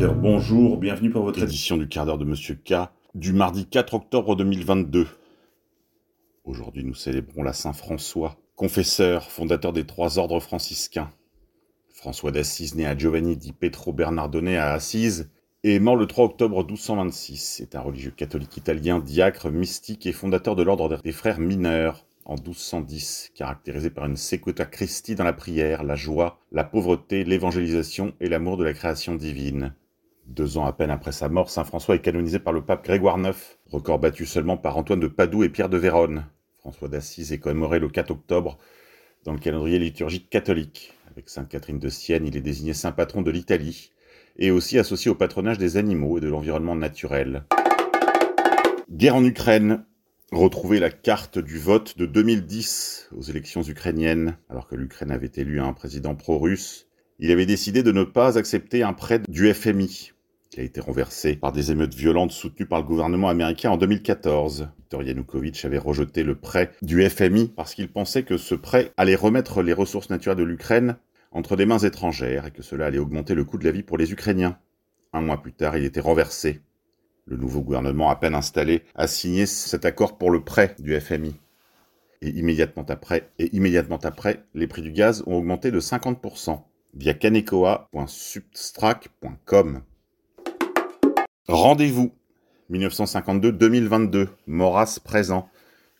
Bonjour, bienvenue pour votre édition du quart d'heure de Monsieur K du mardi 4 octobre 2022. Aujourd'hui, nous célébrons la Saint François, confesseur, fondateur des trois ordres franciscains. François d'Assise, né à Giovanni di Petro Bernardone à Assise, est mort le 3 octobre 1226. C'est un religieux catholique italien, diacre, mystique et fondateur de l'ordre des frères mineurs en 1210, caractérisé par une secuta Christi dans la prière, la joie, la pauvreté, l'évangélisation et l'amour de la création divine. Deux ans à peine après sa mort, saint François est canonisé par le pape Grégoire IX, record battu seulement par Antoine de Padoue et Pierre de Vérone. François d'Assise est commémoré le 4 octobre dans le calendrier liturgique catholique. Avec Sainte Catherine de Sienne, il est désigné saint patron de l'Italie et aussi associé au patronage des animaux et de l'environnement naturel. Guerre en Ukraine. Retrouvez la carte du vote de 2010 aux élections ukrainiennes, alors que l'Ukraine avait élu un président pro-russe. Il avait décidé de ne pas accepter un prêt du FMI, qui a été renversé par des émeutes violentes soutenues par le gouvernement américain en 2014. Viktor Yanukovych avait rejeté le prêt du FMI parce qu'il pensait que ce prêt allait remettre les ressources naturelles de l'Ukraine entre des mains étrangères et que cela allait augmenter le coût de la vie pour les Ukrainiens. Un mois plus tard, il était renversé. Le nouveau gouvernement à peine installé a signé cet accord pour le prêt du FMI. Et immédiatement après, et immédiatement après, les prix du gaz ont augmenté de 50% via canecoa.substrack.com. Rendez-vous 1952-2022, Maurras présent.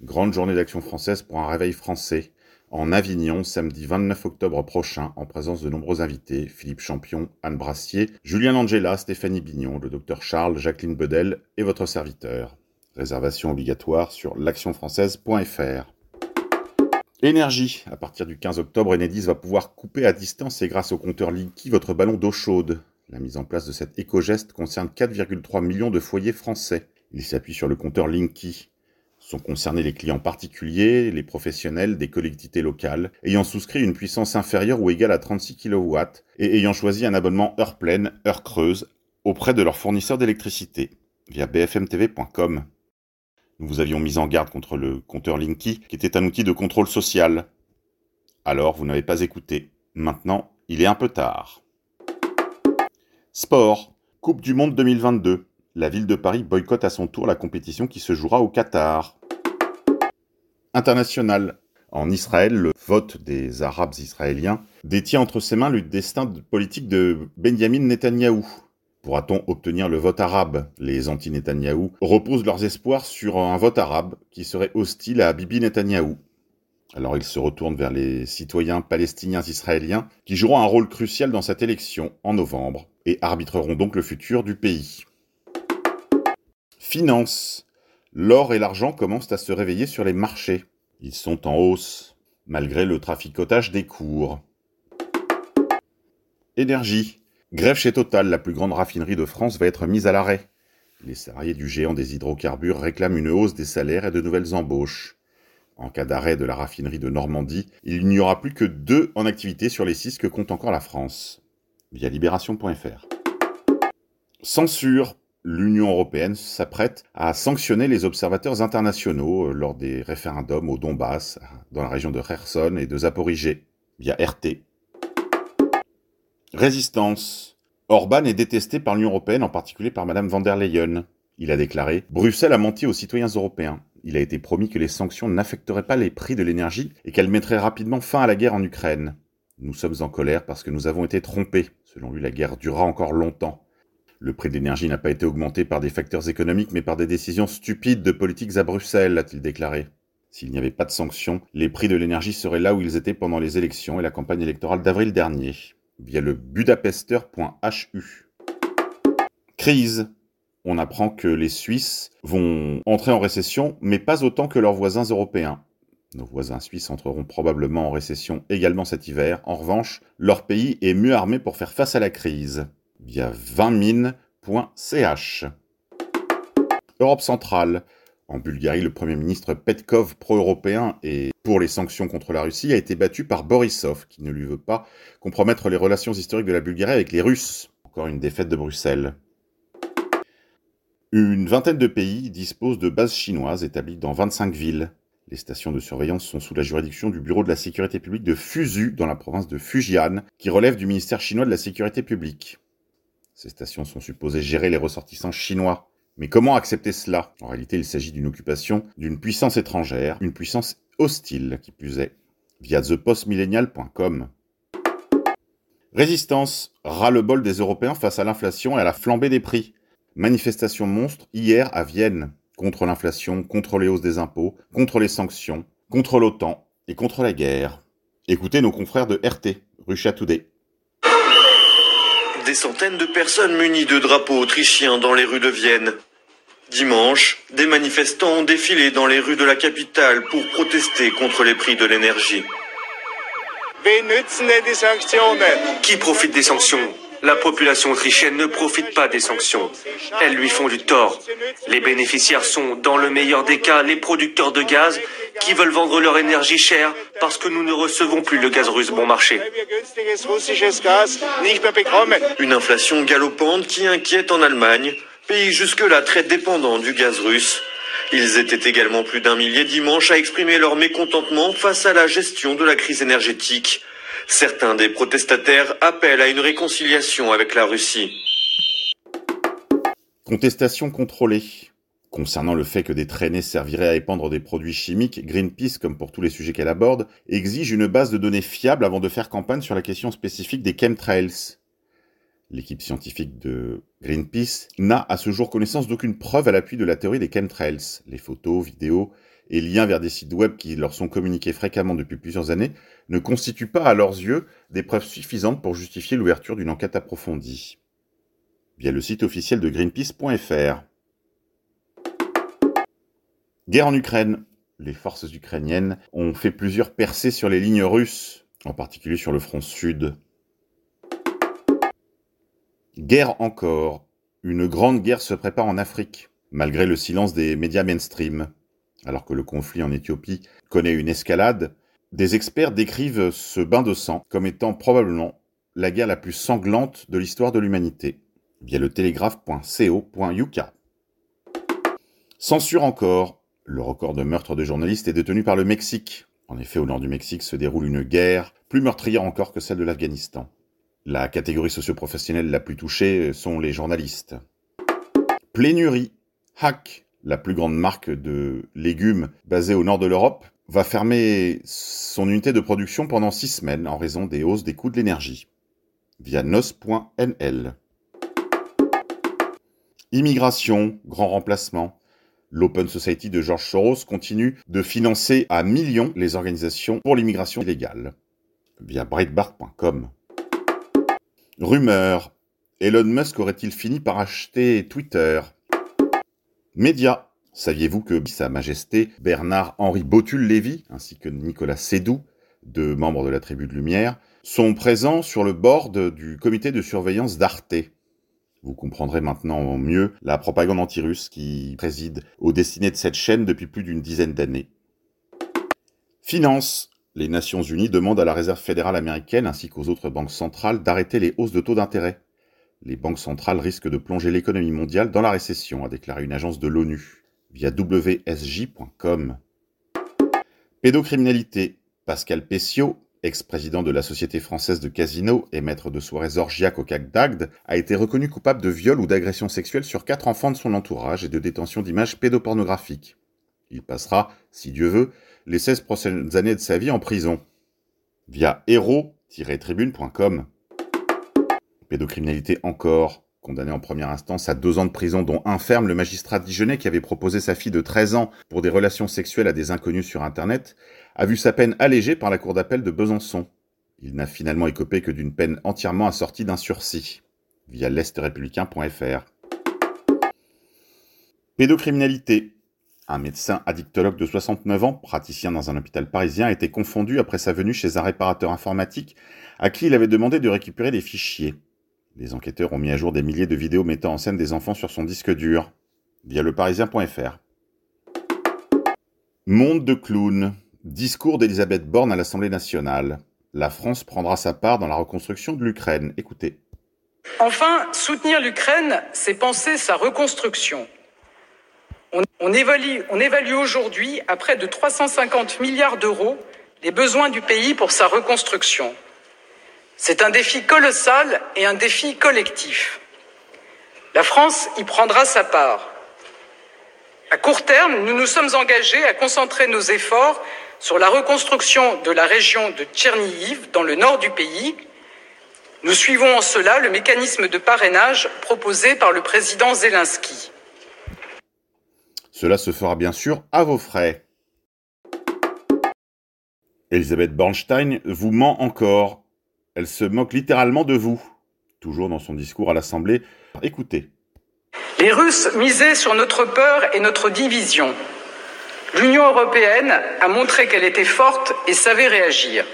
Grande journée d'action française pour un réveil français en Avignon samedi 29 octobre prochain en présence de nombreux invités, Philippe Champion, Anne Brassier, Julien Angela, Stéphanie Bignon, le docteur Charles, Jacqueline Bedel et votre serviteur. Réservation obligatoire sur l'actionfrançaise.fr. Énergie. À partir du 15 octobre, Enedis va pouvoir couper à distance et grâce au compteur Linky votre ballon d'eau chaude. La mise en place de cet éco-geste concerne 4,3 millions de foyers français. Il s'appuie sur le compteur Linky. Sont concernés les clients particuliers, les professionnels des collectivités locales, ayant souscrit une puissance inférieure ou égale à 36 kW et ayant choisi un abonnement heure pleine, heure creuse auprès de leur fournisseur d'électricité via bfmtv.com. Nous vous avions mis en garde contre le compteur Linky, qui était un outil de contrôle social. Alors, vous n'avez pas écouté. Maintenant, il est un peu tard. Sport. Coupe du Monde 2022. La ville de Paris boycotte à son tour la compétition qui se jouera au Qatar. International. En Israël, le vote des Arabes israéliens détient entre ses mains le destin politique de Benjamin Netanyahou. Pourra-t-on obtenir le vote arabe? Les anti-Netanyahou reposent leurs espoirs sur un vote arabe qui serait hostile à Bibi Netanyahou. Alors ils se retournent vers les citoyens palestiniens israéliens qui joueront un rôle crucial dans cette élection en novembre et arbitreront donc le futur du pays. Finance. L'or et l'argent commencent à se réveiller sur les marchés. Ils sont en hausse, malgré le traficotage des cours. Énergie. Grève chez Total, la plus grande raffinerie de France va être mise à l'arrêt. Les salariés du géant des hydrocarbures réclament une hausse des salaires et de nouvelles embauches. En cas d'arrêt de la raffinerie de Normandie, il n'y aura plus que deux en activité sur les six que compte encore la France. Via libération.fr. Censure. L'Union européenne s'apprête à sanctionner les observateurs internationaux euh, lors des référendums au Donbass, dans la région de Kherson et de Zaporizhé, via RT. Résistance. Orban est détesté par l'Union européenne, en particulier par Mme van der Leyen. Il a déclaré Bruxelles a menti aux citoyens européens il a été promis que les sanctions n'affecteraient pas les prix de l'énergie et qu'elles mettraient rapidement fin à la guerre en Ukraine. Nous sommes en colère parce que nous avons été trompés. Selon lui, la guerre durera encore longtemps. Le prix de l'énergie n'a pas été augmenté par des facteurs économiques mais par des décisions stupides de politiques à Bruxelles, a-t-il déclaré. S'il n'y avait pas de sanctions, les prix de l'énergie seraient là où ils étaient pendant les élections et la campagne électorale d'avril dernier, via le budapester.hu. Crise on apprend que les Suisses vont entrer en récession, mais pas autant que leurs voisins européens. Nos voisins suisses entreront probablement en récession également cet hiver. En revanche, leur pays est mieux armé pour faire face à la crise. Via 20mines.ch. Europe centrale. En Bulgarie, le Premier ministre Petkov, pro-européen et pour les sanctions contre la Russie, a été battu par Borisov, qui ne lui veut pas compromettre les relations historiques de la Bulgarie avec les Russes. Encore une défaite de Bruxelles. Une vingtaine de pays disposent de bases chinoises établies dans 25 villes. Les stations de surveillance sont sous la juridiction du Bureau de la sécurité publique de Fusu dans la province de Fujian, qui relève du ministère chinois de la sécurité publique. Ces stations sont supposées gérer les ressortissants chinois. Mais comment accepter cela? En réalité, il s'agit d'une occupation d'une puissance étrangère, une puissance hostile qui plus via thepostmillennial.com. Résistance, ras-le-bol des Européens face à l'inflation et à la flambée des prix. Manifestation monstre hier à Vienne contre l'inflation, contre les hausses des impôts, contre les sanctions, contre l'OTAN et contre la guerre. Écoutez nos confrères de RT, Russia Today. Des centaines de personnes munies de drapeaux autrichiens dans les rues de Vienne. Dimanche, des manifestants ont défilé dans les rues de la capitale pour protester contre les prix de l'énergie. Qui profite des sanctions? La population autrichienne ne profite pas des sanctions. Elles lui font du tort. Les bénéficiaires sont, dans le meilleur des cas, les producteurs de gaz qui veulent vendre leur énergie chère parce que nous ne recevons plus le gaz russe bon marché. Une inflation galopante qui inquiète en Allemagne, pays jusque-là très dépendant du gaz russe. Ils étaient également plus d'un millier dimanche à exprimer leur mécontentement face à la gestion de la crise énergétique. Certains des protestataires appellent à une réconciliation avec la Russie. Contestation contrôlée. Concernant le fait que des traînées serviraient à épandre des produits chimiques, Greenpeace, comme pour tous les sujets qu'elle aborde, exige une base de données fiable avant de faire campagne sur la question spécifique des chemtrails. L'équipe scientifique de Greenpeace n'a à ce jour connaissance d'aucune preuve à l'appui de la théorie des chemtrails. Les photos, vidéos et liens vers des sites web qui leur sont communiqués fréquemment depuis plusieurs années ne constituent pas à leurs yeux des preuves suffisantes pour justifier l'ouverture d'une enquête approfondie. Via le site officiel de greenpeace.fr. Guerre en Ukraine. Les forces ukrainiennes ont fait plusieurs percées sur les lignes russes, en particulier sur le front sud. Guerre encore. Une grande guerre se prépare en Afrique, malgré le silence des médias mainstream. Alors que le conflit en Éthiopie connaît une escalade, des experts décrivent ce bain de sang comme étant probablement la guerre la plus sanglante de l'histoire de l'humanité, via le télégraphe.co.uk. Censure encore. Le record de meurtres de journalistes est détenu par le Mexique. En effet, au nord du Mexique se déroule une guerre plus meurtrière encore que celle de l'Afghanistan. La catégorie socioprofessionnelle la plus touchée sont les journalistes. Plénurie. Hack, la plus grande marque de légumes basée au nord de l'Europe, va fermer son unité de production pendant six semaines en raison des hausses des coûts de l'énergie. Via nos.nl. Immigration, grand remplacement. L'Open Society de George Soros continue de financer à millions les organisations pour l'immigration illégale. Via breitbart.com. Rumeur. Elon Musk aurait-il fini par acheter Twitter? Média. Saviez-vous que Sa Majesté Bernard-Henri Botul-Lévy, ainsi que Nicolas Sédou, deux membres de la tribu de Lumière, sont présents sur le board du comité de surveillance d'Arte? Vous comprendrez maintenant mieux la propagande anti-russe qui préside aux destinées de cette chaîne depuis plus d'une dizaine d'années. Finance les Nations Unies demandent à la Réserve fédérale américaine ainsi qu'aux autres banques centrales d'arrêter les hausses de taux d'intérêt. Les banques centrales risquent de plonger l'économie mondiale dans la récession, a déclaré une agence de l'ONU via WSJ.com. Pédocriminalité. Pascal Pessiot, ex-président de la Société française de casino et maître de soirées orgiaques au CAC d'Agde, a été reconnu coupable de viol ou d'agression sexuelle sur quatre enfants de son entourage et de détention d'images pédopornographiques. Il passera, si Dieu veut, les 16 prochaines années de sa vie en prison. Via héros-tribune.com. Pédocriminalité encore. Condamné en première instance à deux ans de prison, dont un ferme, le magistrat dijonnais qui avait proposé sa fille de 13 ans pour des relations sexuelles à des inconnus sur Internet, a vu sa peine allégée par la cour d'appel de Besançon. Il n'a finalement écopé que d'une peine entièrement assortie d'un sursis. Via l'estrépublicain.fr. Pédocriminalité. Un médecin addictologue de 69 ans, praticien dans un hôpital parisien, a été confondu après sa venue chez un réparateur informatique à qui il avait demandé de récupérer des fichiers. Les enquêteurs ont mis à jour des milliers de vidéos mettant en scène des enfants sur son disque dur, via leparisien.fr. Monde de clown. Discours d'Elisabeth Borne à l'Assemblée nationale. La France prendra sa part dans la reconstruction de l'Ukraine. Écoutez. Enfin, soutenir l'Ukraine, c'est penser sa reconstruction. On, évalue, on évalue aujourd'hui à près de 350 milliards d'euros les besoins du pays pour sa reconstruction. C'est un défi colossal et un défi collectif. La France y prendra sa part. À court terme, nous nous sommes engagés à concentrer nos efforts sur la reconstruction de la région de Tchernihiv, dans le nord du pays. Nous suivons en cela le mécanisme de parrainage proposé par le président Zelensky. Cela se fera bien sûr à vos frais. Elisabeth Bornstein vous ment encore. Elle se moque littéralement de vous. Toujours dans son discours à l'Assemblée. Écoutez. Les Russes misaient sur notre peur et notre division. L'Union européenne a montré qu'elle était forte et savait réagir.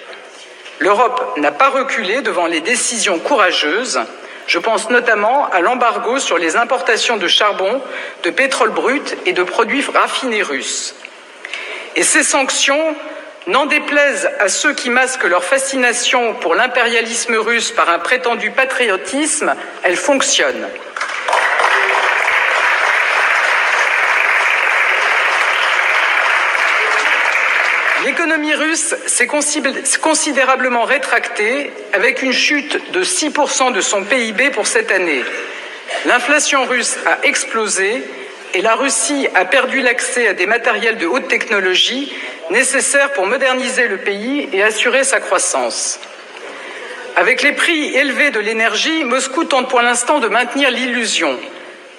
L'Europe n'a pas reculé devant les décisions courageuses. Je pense notamment à l'embargo sur les importations de charbon, de pétrole brut et de produits raffinés russes. Et ces sanctions, n'en déplaisent à ceux qui masquent leur fascination pour l'impérialisme russe par un prétendu patriotisme, elles fonctionnent. L'économie russe s'est considérablement rétractée avec une chute de 6% de son PIB pour cette année. L'inflation russe a explosé et la Russie a perdu l'accès à des matériels de haute technologie nécessaires pour moderniser le pays et assurer sa croissance. Avec les prix élevés de l'énergie, Moscou tente pour l'instant de maintenir l'illusion.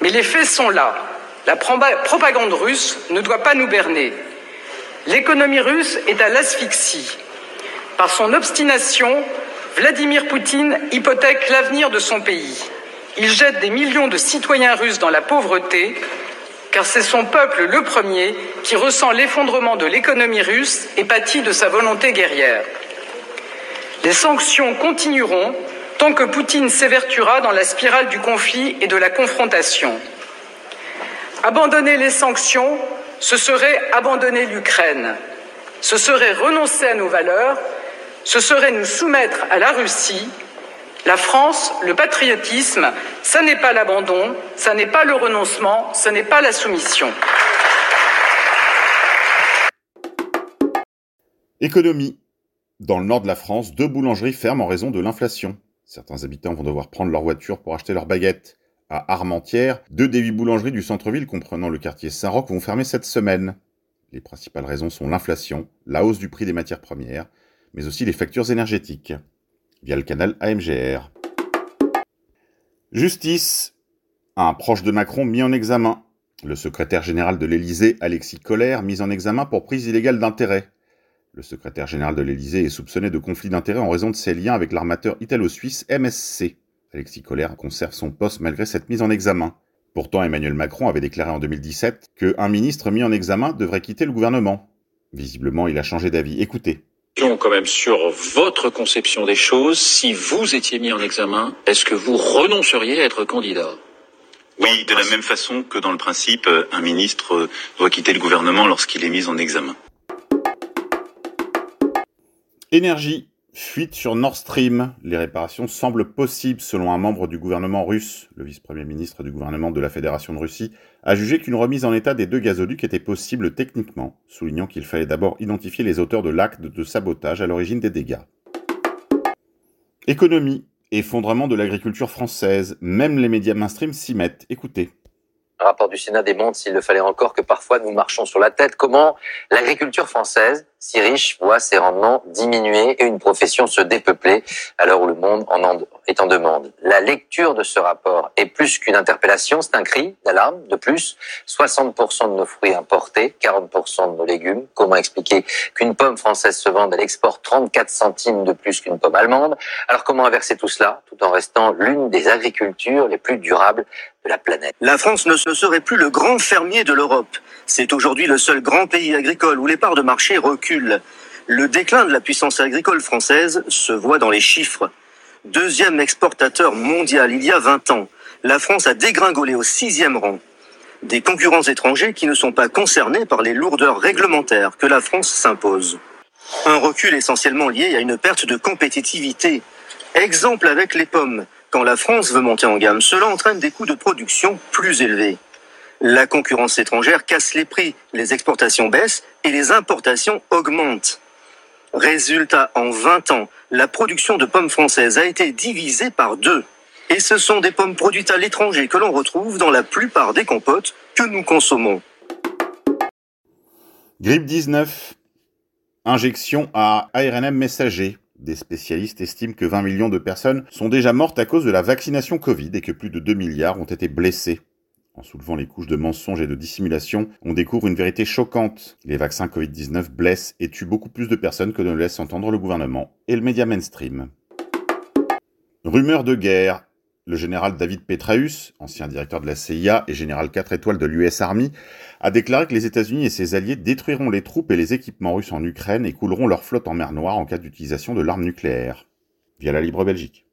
Mais les faits sont là. La propagande russe ne doit pas nous berner. L'économie russe est à l'asphyxie. Par son obstination, Vladimir Poutine hypothèque l'avenir de son pays. Il jette des millions de citoyens russes dans la pauvreté, car c'est son peuple le premier qui ressent l'effondrement de l'économie russe et pâtit de sa volonté guerrière. Les sanctions continueront tant que Poutine s'évertuera dans la spirale du conflit et de la confrontation. Abandonner les sanctions, ce serait abandonner l'Ukraine, ce serait renoncer à nos valeurs, ce serait nous soumettre à la Russie. La France, le patriotisme, ça n'est pas l'abandon, ça n'est pas le renoncement, ce n'est pas la soumission. Économie. Dans le nord de la France, deux boulangeries ferment en raison de l'inflation. Certains habitants vont devoir prendre leur voiture pour acheter leurs baguettes à Armentières, deux des huit boulangeries du centre-ville comprenant le quartier Saint-Roch vont fermer cette semaine. Les principales raisons sont l'inflation, la hausse du prix des matières premières, mais aussi les factures énergétiques, via le canal AMGR. Justice. Un proche de Macron mis en examen. Le secrétaire général de l'Élysée, Alexis Collère, mis en examen pour prise illégale d'intérêt. Le secrétaire général de l'Élysée est soupçonné de conflit d'intérêts en raison de ses liens avec l'armateur italo-suisse MSC. Alexis Collère conserve son poste malgré cette mise en examen. Pourtant, Emmanuel Macron avait déclaré en 2017 qu'un ministre mis en examen devrait quitter le gouvernement. Visiblement, il a changé d'avis. Écoutez. Quand même sur votre conception des choses, si vous étiez mis en examen, est-ce que vous renonceriez à être candidat? Oui, de la même façon que dans le principe, un ministre doit quitter le gouvernement lorsqu'il est mis en examen. Énergie. Fuite sur Nord Stream. Les réparations semblent possibles selon un membre du gouvernement russe. Le vice-premier ministre du gouvernement de la Fédération de Russie a jugé qu'une remise en état des deux gazoducs était possible techniquement, soulignant qu'il fallait d'abord identifier les auteurs de l'acte de sabotage à l'origine des dégâts. Économie. Effondrement de l'agriculture française. Même les médias mainstream s'y mettent. Écoutez. Le rapport du Sénat démontre, s'il le fallait encore, que parfois nous marchons sur la tête. Comment l'agriculture française si riche voit ses rendements diminuer et une profession se dépeupler à l'heure où le monde en est en demande? La lecture de ce rapport est plus qu'une interpellation, c'est un cri d'alarme. De plus, 60% de nos fruits importés, 40% de nos légumes. Comment expliquer qu'une pomme française se vende à l'export 34 centimes de plus qu'une pomme allemande? Alors comment inverser tout cela tout en restant l'une des agricultures les plus durables la France ne serait plus le grand fermier de l'Europe. C'est aujourd'hui le seul grand pays agricole où les parts de marché reculent. Le déclin de la puissance agricole française se voit dans les chiffres. Deuxième exportateur mondial il y a 20 ans, la France a dégringolé au sixième rang. Des concurrents étrangers qui ne sont pas concernés par les lourdeurs réglementaires que la France s'impose. Un recul essentiellement lié à une perte de compétitivité. Exemple avec les pommes. Quand la France veut monter en gamme, cela entraîne des coûts de production plus élevés. La concurrence étrangère casse les prix, les exportations baissent et les importations augmentent. Résultat, en 20 ans, la production de pommes françaises a été divisée par deux. Et ce sont des pommes produites à l'étranger que l'on retrouve dans la plupart des compotes que nous consommons. Grippe 19. Injection à ARNM messager. Des spécialistes estiment que 20 millions de personnes sont déjà mortes à cause de la vaccination Covid et que plus de 2 milliards ont été blessés. En soulevant les couches de mensonges et de dissimulation, on découvre une vérité choquante. Les vaccins Covid-19 blessent et tuent beaucoup plus de personnes que ne le laisse entendre le gouvernement et le média mainstream. Rumeur de guerre. Le général David Petraeus, ancien directeur de la CIA et général 4 étoiles de l'US Army, a déclaré que les États-Unis et ses alliés détruiront les troupes et les équipements russes en Ukraine et couleront leur flotte en mer Noire en cas d'utilisation de l'arme nucléaire. Via la Libre Belgique.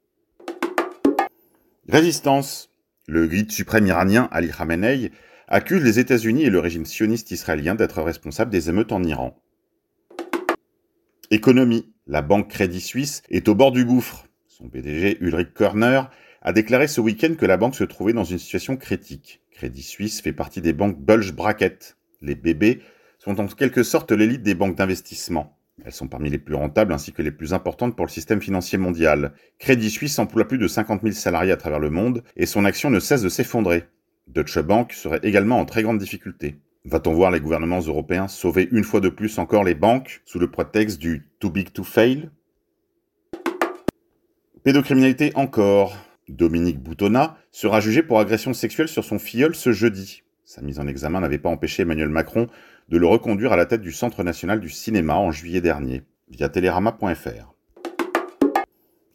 Résistance. Le guide suprême iranien Ali Khamenei accuse les États-Unis et le régime sioniste israélien d'être responsables des émeutes en Iran. Économie. La banque Crédit Suisse est au bord du gouffre. Son PDG Ulrich Körner a déclaré ce week-end que la banque se trouvait dans une situation critique. Crédit Suisse fait partie des banques bulge bracket. Les BB sont en quelque sorte l'élite des banques d'investissement. Elles sont parmi les plus rentables ainsi que les plus importantes pour le système financier mondial. Crédit Suisse emploie plus de 50 000 salariés à travers le monde et son action ne cesse de s'effondrer. Deutsche Bank serait également en très grande difficulté. Va-t-on voir les gouvernements européens sauver une fois de plus encore les banques sous le prétexte du too big to fail? Pédocriminalité encore. Dominique Boutonnat sera jugé pour agression sexuelle sur son filleul ce jeudi. Sa mise en examen n'avait pas empêché Emmanuel Macron de le reconduire à la tête du Centre national du cinéma en juillet dernier, via télérama.fr.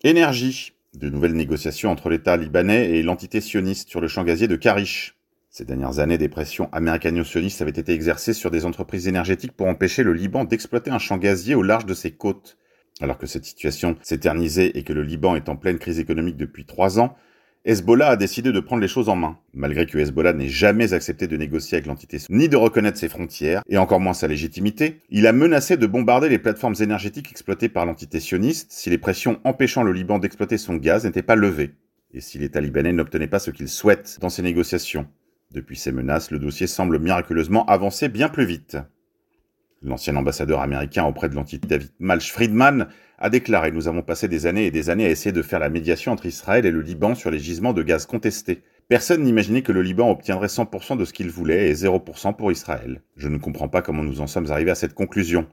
Énergie. De nouvelles négociations entre l'État libanais et l'entité sioniste sur le champ gazier de Karish. Ces dernières années, des pressions américano-sionistes avaient été exercées sur des entreprises énergétiques pour empêcher le Liban d'exploiter un champ gazier au large de ses côtes. Alors que cette situation s'éternisait et que le Liban est en pleine crise économique depuis trois ans, Hezbollah a décidé de prendre les choses en main, malgré que Hezbollah n'ait jamais accepté de négocier avec l'entité ni de reconnaître ses frontières, et encore moins sa légitimité, il a menacé de bombarder les plateformes énergétiques exploitées par l'entité sioniste si les pressions empêchant le Liban d'exploiter son gaz n'étaient pas levées, et si les talibans n'obtenaient pas ce qu'ils souhaitent dans ces négociations. Depuis ces menaces, le dossier semble miraculeusement avancer bien plus vite. L'ancien ambassadeur américain auprès de l'entité David Malch Friedman a déclaré Nous avons passé des années et des années à essayer de faire la médiation entre Israël et le Liban sur les gisements de gaz contestés. Personne n'imaginait que le Liban obtiendrait 100% de ce qu'il voulait et 0% pour Israël. Je ne comprends pas comment nous en sommes arrivés à cette conclusion.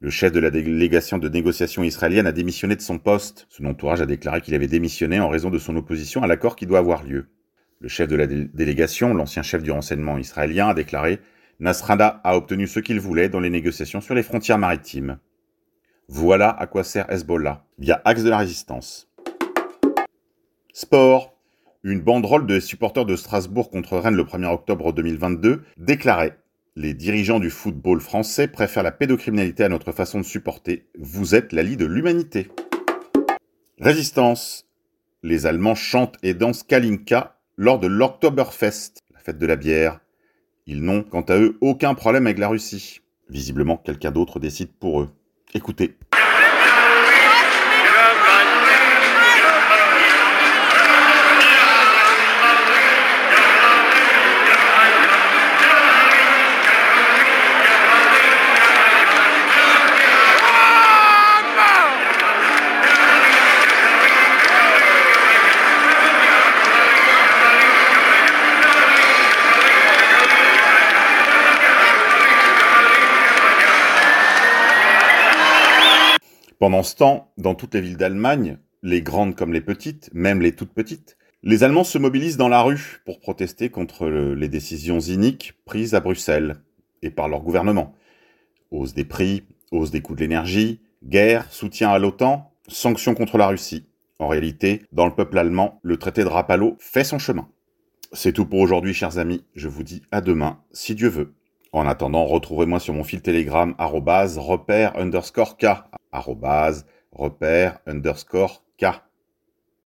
Le chef de la délégation de négociation israélienne a démissionné de son poste. Son entourage a déclaré qu'il avait démissionné en raison de son opposition à l'accord qui doit avoir lieu. Le chef de la délégation, l'ancien chef du renseignement israélien, a déclaré Nasrallah a obtenu ce qu'il voulait dans les négociations sur les frontières maritimes. Voilà à quoi sert Hezbollah, via Axe de la Résistance. Sport. Une banderole de supporters de Strasbourg contre Rennes le 1er octobre 2022 déclarait Les dirigeants du football français préfèrent la pédocriminalité à notre façon de supporter. Vous êtes la lie de l'humanité. Résistance. Les Allemands chantent et dansent Kalinka lors de l'Oktoberfest, la fête de la bière. Ils n'ont, quant à eux, aucun problème avec la Russie. Visiblement, quelqu'un d'autre décide pour eux. Écoutez. Pendant ce temps, dans toutes les villes d'Allemagne, les grandes comme les petites, même les toutes petites, les Allemands se mobilisent dans la rue pour protester contre les décisions iniques prises à Bruxelles et par leur gouvernement. Hausse des prix, hausse des coûts de l'énergie, guerre, soutien à l'OTAN, sanctions contre la Russie. En réalité, dans le peuple allemand, le traité de Rapallo fait son chemin. C'est tout pour aujourd'hui, chers amis. Je vous dis à demain, si Dieu veut. En attendant, retrouvez-moi sur mon fil Telegram, repère underscore K, repère underscore K.